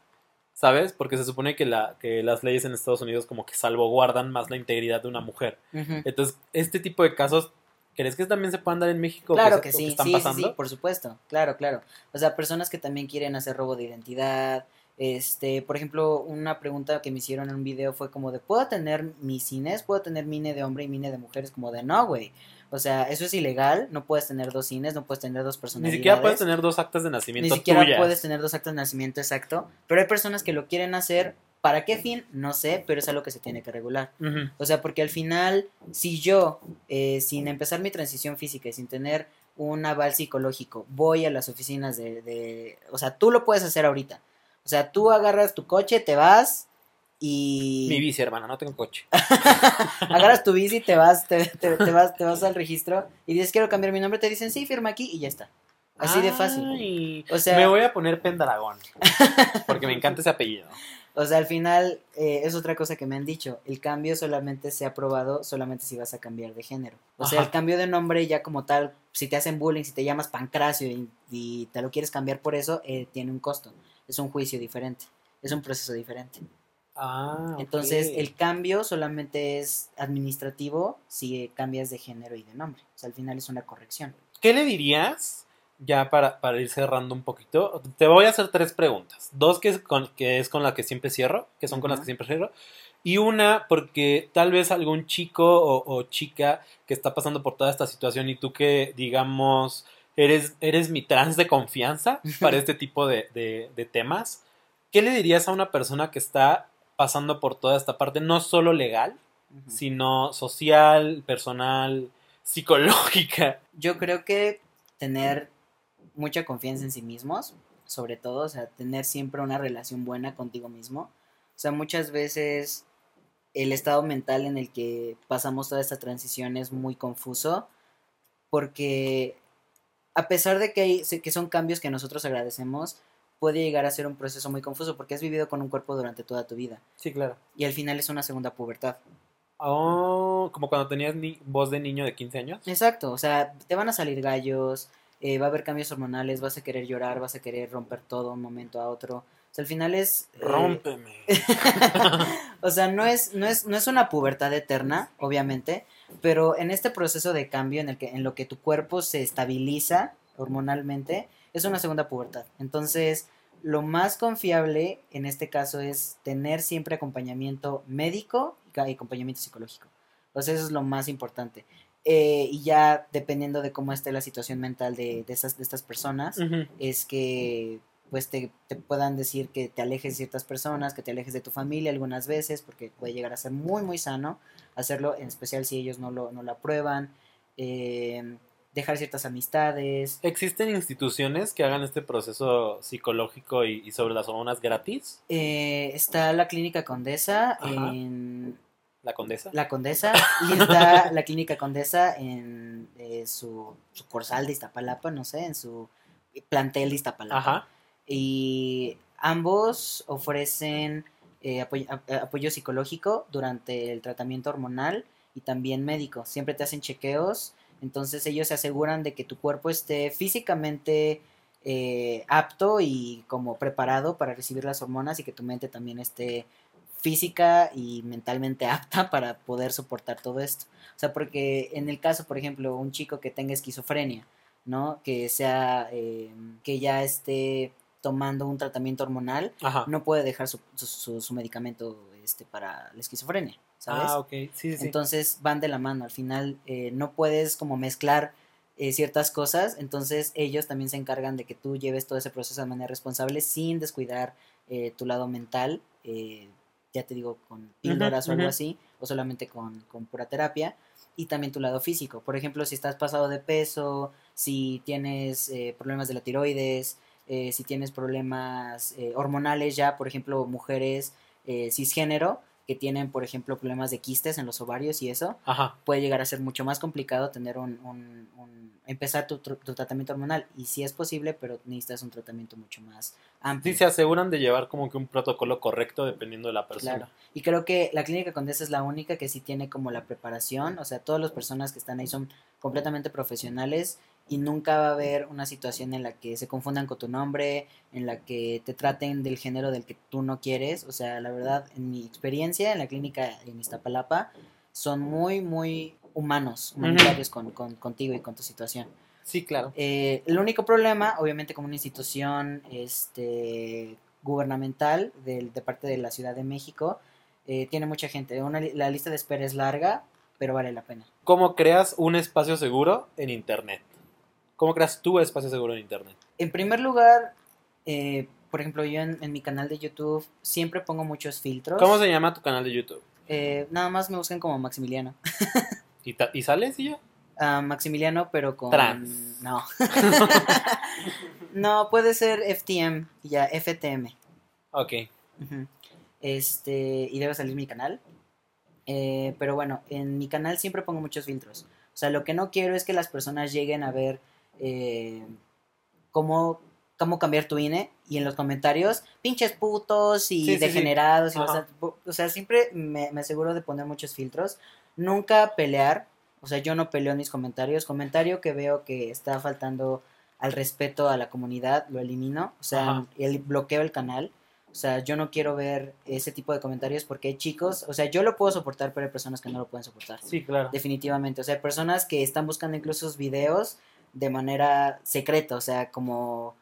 ¿Sabes? Porque se supone que, la, que las leyes en Estados Unidos como que salvaguardan más la integridad de una mujer. Entonces, este tipo de casos, ¿crees que también se puedan dar en México? Claro que sí, están sí, sí, por supuesto, claro, claro. O sea, personas que también quieren hacer robo de identidad. Este, por ejemplo, una pregunta que me hicieron en un video fue como de, ¿puedo tener mis cines? ¿Puedo tener mine de hombre y mine de mujeres? Como de, no, güey. O sea, eso es ilegal, no puedes tener dos cines, no puedes tener dos Ni personalidades. siquiera puedes tener dos actas de Ni nacimiento siquiera tuyas. puedes tener dos actos de nacimiento exacto, pero hay personas que lo quieren hacer. ¿Para qué fin? No sé, pero es algo que se tiene que regular. O sea, porque al final, si yo, eh, sin empezar mi transición física y sin tener un aval psicológico, voy a las oficinas de, de- O sea, tú lo puedes hacer ahorita. O sea, tú agarras tu coche, te vas y... Mi bici, hermana, no tengo coche. agarras tu bici, te vas, te, te- te vas, te vas al registro y dices, quiero cambiar mi nombre, te dicen, sí, firma aquí y ya está. Así de fácil. O sea- me voy a poner Pendragón. Porque me encanta ese apellido. O sea, al final eh, es otra cosa que me han dicho. El cambio solamente se ha aprobado solamente si vas a cambiar de género. O sea, Ajá. el cambio de nombre ya como tal, si te hacen bullying, si te llamas Pancracio y, y te lo quieres cambiar por eso, eh, tiene un costo. Es un juicio diferente. Es un proceso diferente. Ah, Entonces, el cambio solamente es administrativo si cambias de género y de nombre. O sea, al final es una corrección. ¿Qué le dirías? Ya para, para ir cerrando un poquito, te voy a hacer tres preguntas. Dos que es con, que es con la que siempre cierro, que son con las que siempre cierro. Y una porque tal vez algún chico o, o chica que está pasando por toda esta situación y tú que, digamos, eres, eres mi trans de confianza para este tipo de, de- de temas, ¿qué le dirías a una persona que está pasando por toda esta parte, no solo legal, sino social, personal, psicológica? Yo creo que tener mucha confianza en sí mismos, sobre todo, o sea, tener siempre una relación buena contigo mismo. O sea, muchas veces el estado mental en el que pasamos toda esta transición es muy confuso porque a pesar de que, hay, que son cambios que nosotros agradecemos, puede llegar a ser un proceso muy confuso porque has vivido con un cuerpo durante toda tu vida Sí, claro. y al final es una segunda pubertad. Oh, como cuando tenías ni- voz de niño de 15 años. Exacto, o sea, te van a salir gallos, eh, va a haber cambios hormonales, vas a querer llorar, vas a querer romper todo de un momento a otro. O sea, al final es... eh, Rómpeme. o sea, no es, no, es, no es una pubertad eterna, obviamente, pero en este proceso de cambio en el que en lo que tu cuerpo se estabiliza hormonalmente, es una segunda pubertad. Entonces, lo más confiable en este caso es tener siempre acompañamiento médico y acompañamiento psicológico. Sea, eso es lo más importante. Eh, y ya dependiendo de cómo esté la situación mental de, de, esas, de estas personas, es que pues te, te puedan decir que te alejes de ciertas personas, que te alejes de tu familia algunas veces, porque puede llegar a ser muy, muy sano hacerlo, en especial si ellos no lo, no lo aprueban, eh, dejar ciertas amistades. ¿Existen instituciones que hagan este proceso psicológico y, y sobre las hormonas gratis? Eh, está la clínica Condesa Ajá. en ¿La condesa? la Condesa y está la clínica Condesa en eh, su, su corsal de Iztapalapa, no sé, en su plantel de Iztapalapa. Ajá. y ambos ofrecen eh, apoyo, a- apoyo psicológico durante el tratamiento hormonal y también médico. Siempre te hacen chequeos, entonces ellos se aseguran de que tu cuerpo esté físicamente eh, apto y como preparado para recibir las hormonas y que tu mente también esté física y mentalmente apta para poder soportar todo esto. O sea, porque en el caso, por ejemplo, un chico que tenga esquizofrenia, ¿no? Que sea, eh, que ya esté tomando un tratamiento hormonal, Ajá. no puede dejar su, su, su- su medicamento este, para la esquizofrenia, ¿sabes? Ah, ok. Sí, sí. Entonces van de la mano, al final eh, no puedes como mezclar eh, ciertas cosas, entonces ellos también se encargan de que tú lleves todo ese proceso de manera responsable sin descuidar eh, tu lado mental, eh, ya te digo, con píldoras o algo así, o solamente con, con pura terapia. y también tu lado físico. Por ejemplo, si estás pasado de peso, si tienes eh, problemas de la tiroides, eh, si tienes problemas eh, hormonales ya, por ejemplo, mujeres eh, cisgénero que tienen, por ejemplo, problemas de quistes en los ovarios y eso, Ajá. puede llegar a ser mucho más complicado tener un, un- un- empezar tu, tr- tu tratamiento hormonal. Y sí es posible, pero necesitas un tratamiento mucho más amplio. Sí, se aseguran de llevar como que un protocolo correcto dependiendo de la persona. Claro. Y creo que la clínica Condesa es la única que sí tiene como la preparación, o sea, todas las personas que están ahí son completamente profesionales y nunca va a haber una situación en la que se confundan con tu nombre, en la que te traten del género del que tú no quieres, o sea, la verdad, en mi experiencia en la clínica en Iztapalapa, son muy, muy humanos, humanitarios con, con- contigo y con tu situación. Sí, claro. Eh, el único problema, obviamente, como una institución este, gubernamental de, parte de la Ciudad de México, eh, tiene mucha gente. Una la lista de espera es larga, pero vale la pena. ¿Cómo creas un espacio seguro en Internet? ¿Cómo creas tu espacio seguro en Internet? En primer lugar, eh, por ejemplo, yo en, en mi canal de YouTube siempre pongo muchos filtros. ¿Cómo se llama tu canal de YouTube? Eh, nada más me buscan como Maximiliano. ¿Y, sales y ya? Ah, Maximiliano, pero con... Trans. No. no, puede ser FTM, ya, FTM. Ok. Este, y debe salir mi canal. Eh, pero bueno, en mi canal siempre pongo muchos filtros. O sea, lo que no quiero es que las personas lleguen a ver eh, cómo, cómo cambiar tu INE y en los comentarios, pinches putos y Sí, sí, sí. degenerados. y o sea, siempre me, me aseguro de poner muchos filtros. Nunca pelear. O sea, yo no peleo en mis comentarios. Comentario que veo que está faltando al respeto a la comunidad, lo elimino. O sea, Ajá. el, bloqueo el canal. O sea, yo no quiero ver ese tipo de comentarios porque hay chicos, o sea, yo lo puedo soportar, pero hay personas que no lo pueden soportar. Sí, claro. Definitivamente. O sea, hay personas que están buscando incluso sus videos de manera secreta, o sea, como,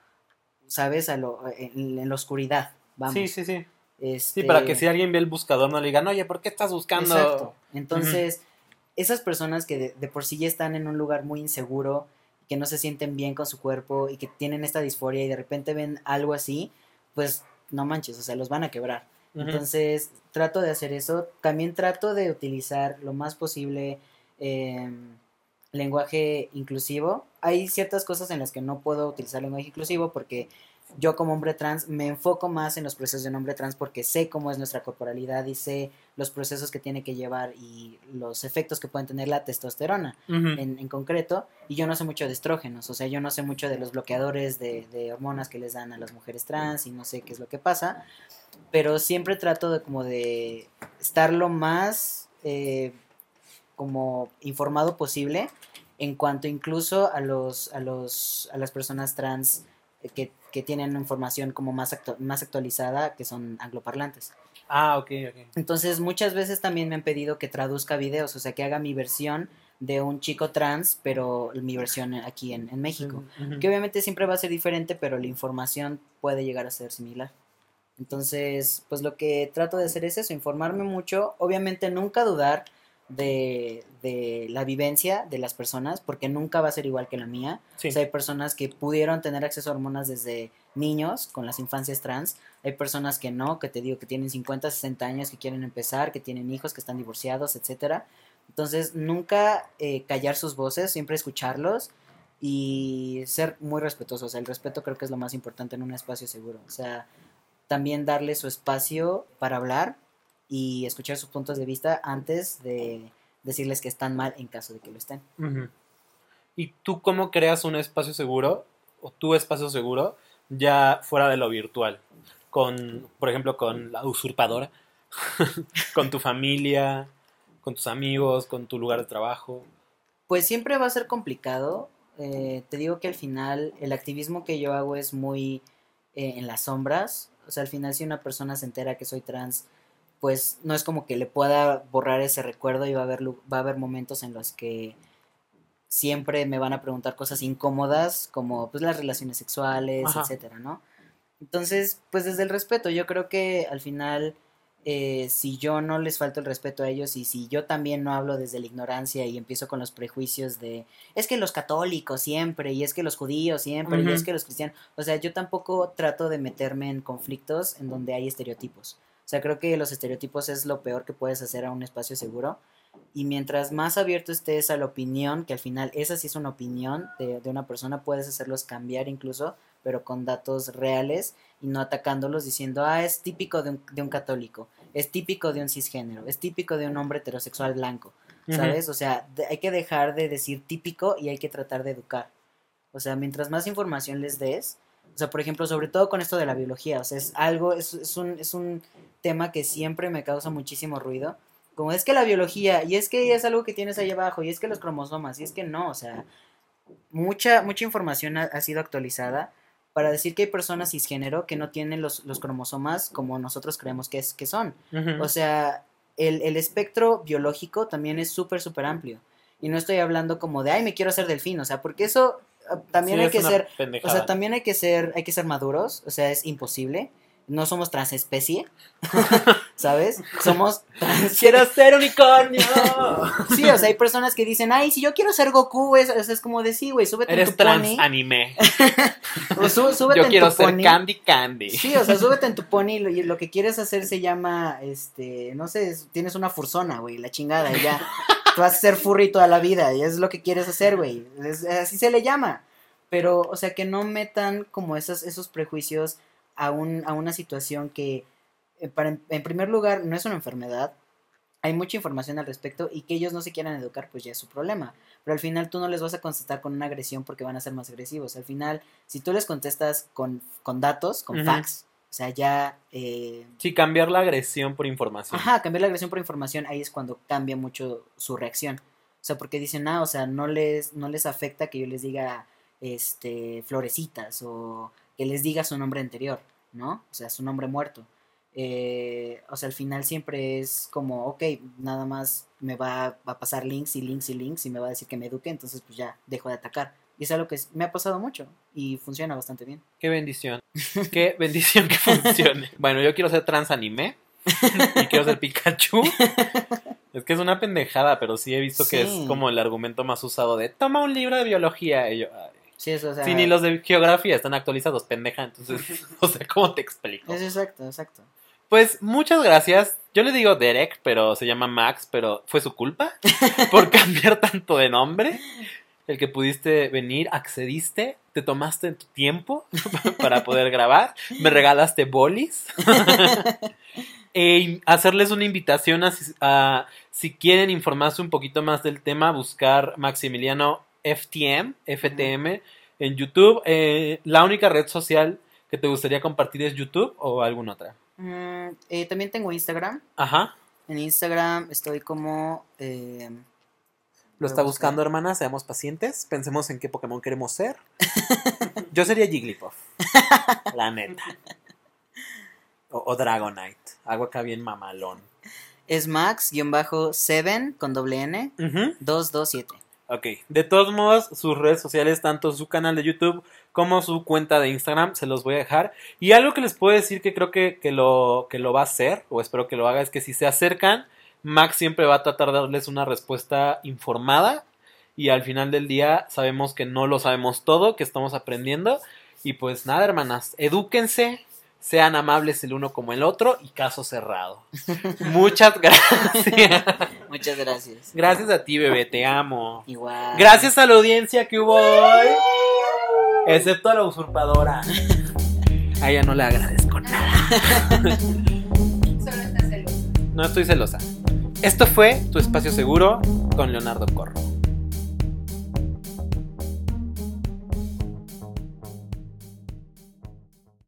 ¿sabes? A lo, en, en la oscuridad. Vamos. Sí, sí, sí. Sí, Este, para que si alguien ve el buscador no le digan, oye, ¿por qué estás buscando? Exacto. Entonces, esas personas que de, de por sí ya están en un lugar muy inseguro, que no se sienten bien con su cuerpo y que tienen esta disforia y de repente ven algo así, pues no manches, o sea, los van a quebrar. Entonces, trato de hacer eso. También trato de utilizar lo más posible eh, lenguaje inclusivo. Hay ciertas cosas en las que no puedo utilizar lenguaje inclusivo porque yo como hombre trans me enfoco más en los procesos de un hombre trans porque sé cómo es nuestra corporalidad y sé los procesos que tiene que llevar y los efectos que pueden tener la testosterona en, en concreto. Y yo no sé mucho de estrógenos, o sea, yo no sé mucho de los bloqueadores de, de hormonas que les dan a las mujeres trans y no sé qué es lo que pasa. Pero siempre trato de como de estar lo más eh, como informado posible en cuanto incluso a los a los a las personas trans que, que tienen información como más actu- más actualizada que son angloparlantes. Ah, ok, ok. Entonces, muchas veces también me han pedido que traduzca videos, o sea, que haga mi versión de un chico trans, pero mi versión aquí en, en México. Que obviamente siempre va a ser diferente, pero la información puede llegar a ser similar. Entonces, pues lo que trato de hacer es eso, informarme mucho, obviamente nunca dudar de, de la vivencia de las personas, porque nunca va a ser igual que la mía. Sí. O sea, hay personas que pudieron tener acceso a hormonas desde niños con las infancias trans. Hay personas que no, que te digo que tienen 50, 60 años, que quieren empezar, que tienen hijos, que están divorciados, etcétera. Entonces, nunca eh, callar sus voces, siempre escucharlos y ser muy respetuosos. O sea, el respeto creo que es lo más importante en un espacio seguro. O sea, también darle su espacio para hablar y escuchar sus puntos de vista antes de decirles que están mal en caso de que lo estén. ¿Y tú cómo creas un espacio seguro o tu espacio seguro ya fuera de lo virtual? Con, por ejemplo, con la usurpadora, con tu familia, con tus amigos, con tu lugar de trabajo. Pues siempre va a ser complicado. Eh, te digo que al final el activismo que yo hago es muy eh, en las sombras. O sea, al final si una persona se entera que soy trans, pues no es como que le pueda borrar ese recuerdo y va a haber, va a haber momentos en los que siempre me van a preguntar cosas incómodas como pues las relaciones sexuales, Ajá. etcétera, ¿no? Entonces, pues desde el respeto, yo creo que al final eh, si yo no les falto el respeto a ellos y si yo también no hablo desde la ignorancia y empiezo con los prejuicios de es que los católicos siempre y es que los judíos siempre y es que los cristianos, o sea, yo tampoco trato de meterme en conflictos en donde hay estereotipos. O sea, creo que los estereotipos es lo peor que puedes hacer a un espacio seguro. Y mientras más abierto estés a la opinión, que al final esa sí es una opinión de, de una persona, puedes hacerlos cambiar incluso, pero con datos reales y no atacándolos diciendo, ah, es típico de un, de un católico, es típico de un cisgénero, es típico de un hombre heterosexual blanco, ¿sabes? O sea, de- hay que dejar de decir típico y hay que tratar de educar. O sea, mientras más información les des, o sea, por ejemplo, sobre todo con esto de la biología, o sea, es algo, es, es un, es un tema que siempre me causa muchísimo ruido. Como es que la biología, y es que es algo que tienes ahí abajo, y es que los cromosomas, y es que no, o sea, mucha, mucha información ha, ha sido actualizada para decir que hay personas cisgénero que no tienen los, los cromosomas como nosotros creemos que, es, que son. O sea, el, el espectro biológico también es súper, súper amplio. Y no estoy hablando como de, ay, me quiero hacer delfín, o sea, porque eso ah, también Sí, hay es que ser, o sea, también hay que ser, hay que ser maduros, o sea, es imposible. No somos transespecie, ¿sabes? Somos trans... ¡Quiero ser unicornio! Sí, o sea, hay personas que dicen, ay, si yo quiero ser Goku, es, sea, es como de sí, güey, súbete en Eres tu trans pony. anime. o sú- súbete Yo en quiero tu ser pony. Candy Candy. Sí, o sea, súbete en tu pony y lo, y lo que quieres hacer se llama, este, no sé, es- tienes una fursona, güey, la chingada, y ya. Tú vas a ser furry toda la vida, y es lo que quieres hacer, güey. es- así se le llama. Pero, o sea, que no metan como esos, esos prejuicios a, un, a una situación que, eh, para, en primer lugar, no es una enfermedad. Hay mucha información al respecto y que ellos no se quieran educar, pues ya es su problema. Pero al final tú no les vas a contestar con una agresión porque van a ser más agresivos. Al final, si tú les contestas con, con datos, con Ujú. facts, o sea, ya... eh, Sí, cambiar la agresión por información. Ajá, cambiar la agresión por información, ahí es cuando cambia mucho su reacción. O sea, porque dicen, ah, o sea, no les, no les afecta que yo les diga, este, florecitas o que les diga su nombre anterior, ¿no? O sea, su nombre muerto. Eh, o sea, al final siempre es como, ok, nada más me va, va a pasar links y links y links y me va a decir que me eduque, entonces pues ya dejo de atacar. Y es algo que me ha pasado mucho y funciona bastante bien. Qué bendición. Qué bendición que funcione. Bueno, yo quiero ser trans anime. y quiero ser Pikachu. Es que es una pendejada, pero sí he visto que Sí. es como el argumento más usado de toma un libro de biología. Y yo. Sí, eso, o sea, Sí, ni los de geografía están actualizados, pendeja. Entonces, o sea, ¿cómo te explico? es exacto, exacto. Pues muchas gracias. Yo le digo Derek, pero se llama Max, pero fue su culpa por cambiar tanto de nombre. El que pudiste venir, accediste, te tomaste tu tiempo para poder grabar, me regalaste bolis. e hacerles una invitación a, a, si quieren informarse un poquito más del tema, buscar Maximiliano FTM, FTM en YouTube. Eh, la única red social que te gustaría compartir es YouTube o alguna otra. Mm, eh, también tengo Instagram. Ajá. En Instagram estoy como. eh, Lo está buscando, hermana. Seamos pacientes. Pensemos en qué Pokémon queremos ser. Yo sería Jigglypuff. La neta. O, o Dragonite. Algo acá bien mamalón. es Max-7 con doble N Ujú. 227. Ok. De todos modos, sus redes sociales, tanto su canal de YouTube como su cuenta de Instagram, se los voy a dejar. Y algo que les puedo decir que creo que, que lo, que lo va a hacer, o espero que lo haga, es que si se acercan, Max siempre va a tratar de darles una respuesta informada. Y al final del día sabemos que no lo sabemos todo, que estamos aprendiendo. Y pues nada, hermanas, edúquense, sean amables el uno como el otro y caso cerrado. Muchas gracias. Muchas gracias. Gracias a ti, bebé, te amo. Igual. Gracias a la audiencia que hubo hoy. Excepto a la usurpadora. A ella no le agradezco nada. Solo está celoso. No estoy celosa. Esto fue Tu Espacio Seguro con Leonardo Corro.